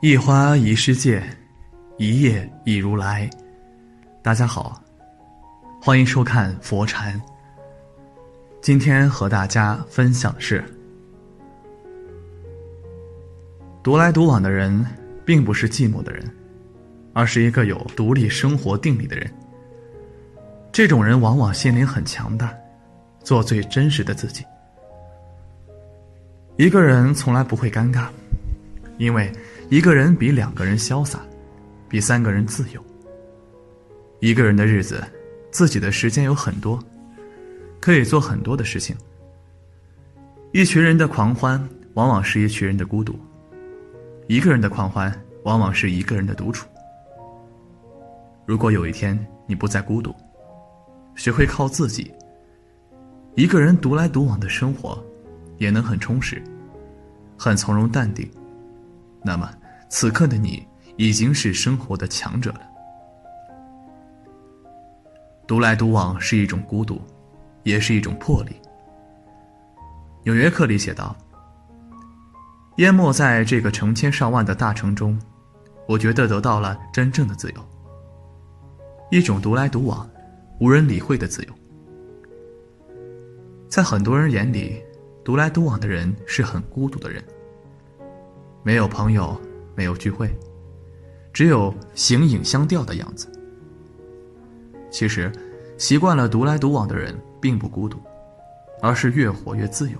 一花一世界，一叶一如来。大家好，欢迎收看佛禅。今天和大家分享的是：独来独往的人，并不是寂寞的人，而是一个有独立生活定力的人。这种人往往心灵很强大，做最真实的自己。一个人从来不会尴尬，因为。一个人比两个人潇洒，比三个人自由。一个人的日子，自己的时间有很多，可以做很多的事情。一群人的狂欢，往往是一群人的孤独；一个人的狂欢，往往是一个人的独处。如果有一天你不再孤独，学会靠自己，一个人独来独往的生活，也能很充实，很从容淡定。那么，此刻的你已经是生活的强者了。独来独往是一种孤独，也是一种魄力。《纽约客》里写道：“淹没在这个成千上万的大城中，我觉得得到了真正的自由，一种独来独往、无人理会的自由。在很多人眼里，独来独往的人是很孤独的人。”没有朋友，没有聚会，只有形影相吊的样子。其实，习惯了独来独往的人并不孤独，而是越活越自由。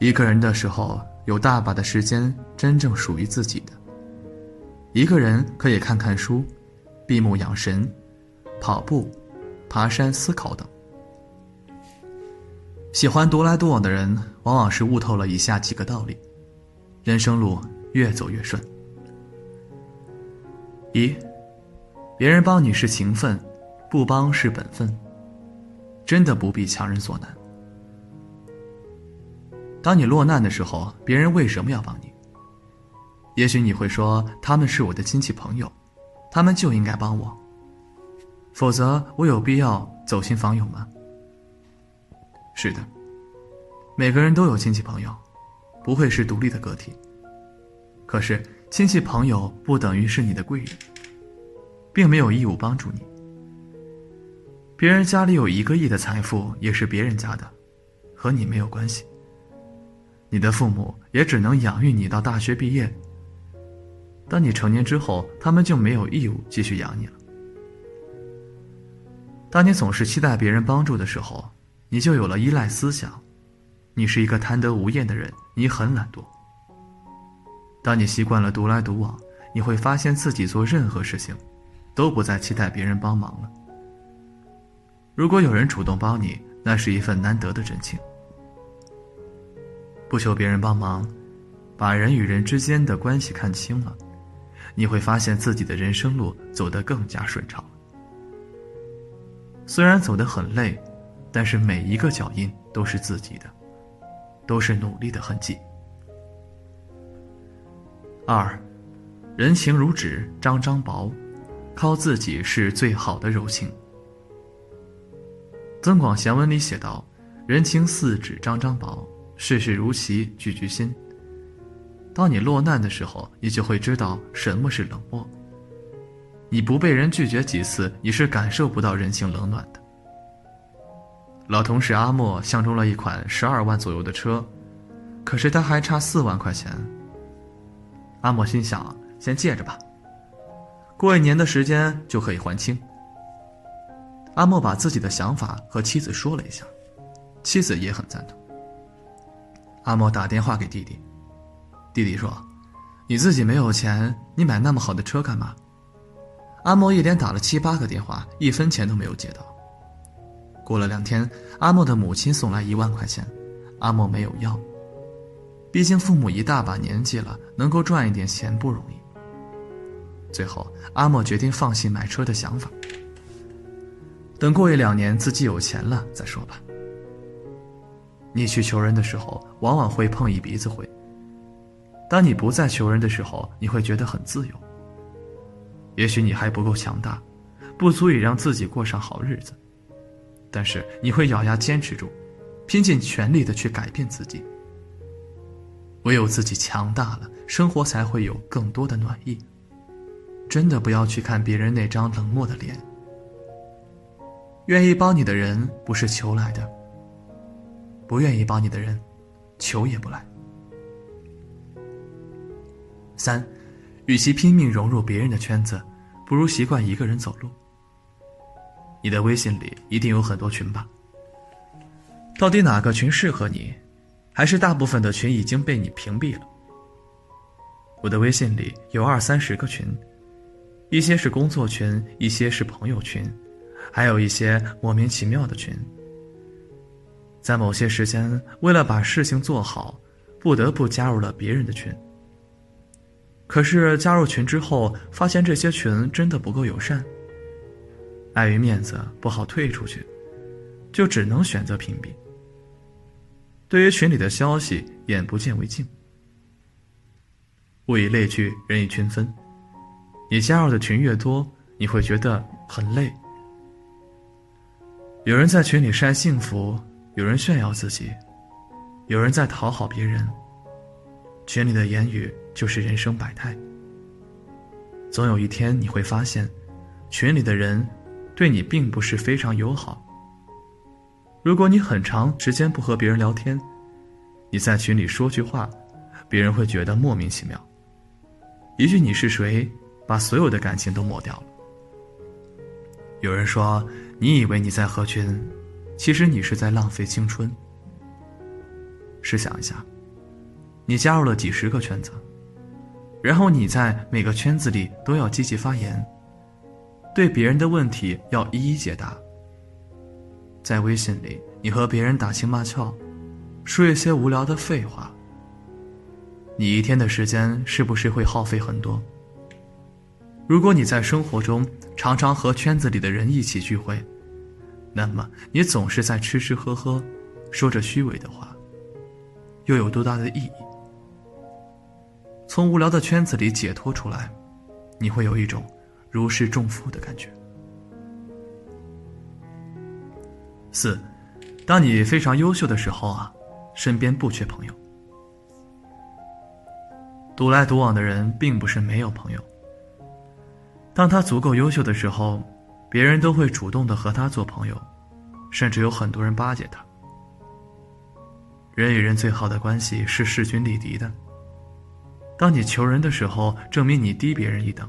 一个人的时候，有大把的时间真正属于自己的。一个人可以看看书，闭目养神，跑步、爬山、思考等。喜欢独来独往的人，往往是悟透了以下几个道理。人生路越走越顺。一，别人帮你是情分，不帮是本分。真的不必强人所难。当你落难的时候，别人为什么要帮你？也许你会说他们是我的亲戚朋友，他们就应该帮我。否则我有必要走亲访友吗？是的，每个人都有亲戚朋友。不会是独立的个体。可是亲戚朋友不等于是你的贵人，并没有义务帮助你。别人家里有一个亿的财富也是别人家的，和你没有关系。你的父母也只能养育你到大学毕业。当你成年之后，他们就没有义务继续养你了。当你总是期待别人帮助的时候，你就有了依赖思想。你是一个贪得无厌的人，你很懒惰。当你习惯了独来独往，你会发现自己做任何事情，都不再期待别人帮忙了。如果有人主动帮你，那是一份难得的真情。不求别人帮忙，把人与人之间的关系看清了，你会发现自己的人生路走得更加顺畅。虽然走得很累，但是每一个脚印都是自己的。都是努力的痕迹。二，人情如纸张张薄，靠自己是最好的柔情。《增广贤文》里写道：“人情似纸张张薄，世事如棋局局新。”当你落难的时候，你就会知道什么是冷漠。你不被人拒绝几次，你是感受不到人情冷暖的。老同事阿莫相中了一款十二万左右的车，可是他还差四万块钱。阿莫心想：先借着吧，过一年的时间就可以还清。阿莫把自己的想法和妻子说了一下，妻子也很赞同。阿莫打电话给弟弟：“弟弟说：“你自己没有钱，你买那么好的车干嘛？”阿莫一连打了七八个电话，一分钱都没有接到。过了两天，阿莫的母亲送来一万块钱，阿莫没有要。毕竟父母一大把年纪了，能够赚一点钱不容易。最后，阿莫决定放弃买车的想法，等过一两年自己有钱了再说吧。你去求人的时候，往往会碰一鼻子灰。当你不再求人的时候，你会觉得很自由。也许你还不够强大，不足以让自己过上好日子，但是你会咬牙坚持住，拼尽全力的去改变自己。唯有自己强大了，生活才会有更多的暖意。真的不要去看别人那张冷漠的脸。愿意帮你的人不是求来的，不愿意帮你的人，求也不来。三，与其拼命融入别人的圈子，不如习惯一个人走路。你的微信里一定有很多群吧？到底哪个群适合你？还是大部分的群已经被你屏蔽了。我的微信里有二三十个群，一些是工作群，一些是朋友群，还有一些莫名其妙的群。在某些时间，为了把事情做好，不得不加入了别人的群。可是加入群之后，发现这些群真的不够友善，碍于面子不好退出去，就只能选择屏蔽。对于群里的消息，眼不见为净。物以类聚，人以群分。你加入的群越多，你会觉得很累。有人在群里晒幸福，有人炫耀自己，有人在讨好别人。群里的言语就是人生百态。总有一天你会发现，群里的人对你并不是非常友好。如果你很长时间不和别人聊天，你在群里说句话，别人会觉得莫名其妙。一句“你是谁”，把所有的感情都抹掉了。有人说，你以为你在合群，其实你是在浪费青春。试想一下，你加入了几十个圈子，然后你在每个圈子里都要积极发言，对别人的问题要一一解答。在微信里，你和别人打情骂俏，说一些无聊的废话。你一天的时间是不是会耗费很多？如果你在生活中常常和圈子里的人一起聚会，那么你总是在吃吃喝喝，说着虚伪的话，又有多大的意义？从无聊的圈子里解脱出来，你会有一种如释重负的感觉。四，当你非常优秀的时候啊，身边不缺朋友。独来独往的人并不是没有朋友。当他足够优秀的时候，别人都会主动的和他做朋友，甚至有很多人巴结他。人与人最好的关系是势均力敌的。当你求人的时候，证明你低别人一等；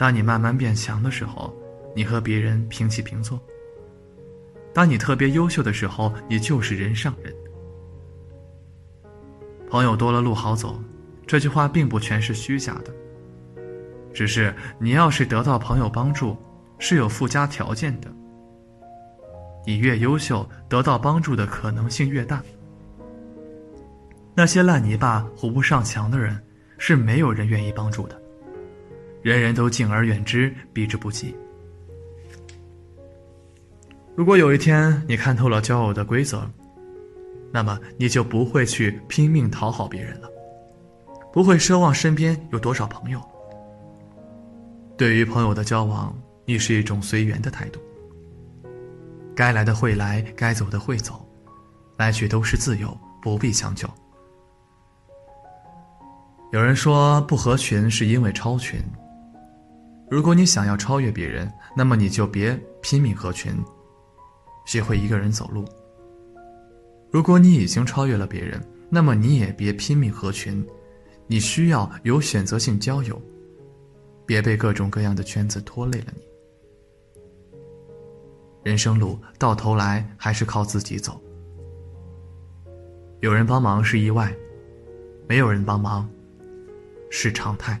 当你慢慢变强的时候，你和别人平起平坐。当你特别优秀的时候，你就是人上人。朋友多了路好走，这句话并不全是虚假的。只是你要是得到朋友帮助，是有附加条件的。你越优秀，得到帮助的可能性越大。那些烂泥巴糊不上墙的人，是没有人愿意帮助的。人人都敬而远之，避之不及。如果有一天你看透了交友的规则，那么你就不会去拼命讨好别人了，不会奢望身边有多少朋友。对于朋友的交往，你是一种随缘的态度。该来的会来，该走的会走，来去都是自由，不必强求。有人说不合群是因为超群。如果你想要超越别人，那么你就别拼命合群。学会一个人走路。如果你已经超越了别人，那么你也别拼命合群，你需要有选择性交友，别被各种各样的圈子拖累了你。人生路到头来还是靠自己走。有人帮忙是意外，没有人帮忙是常态。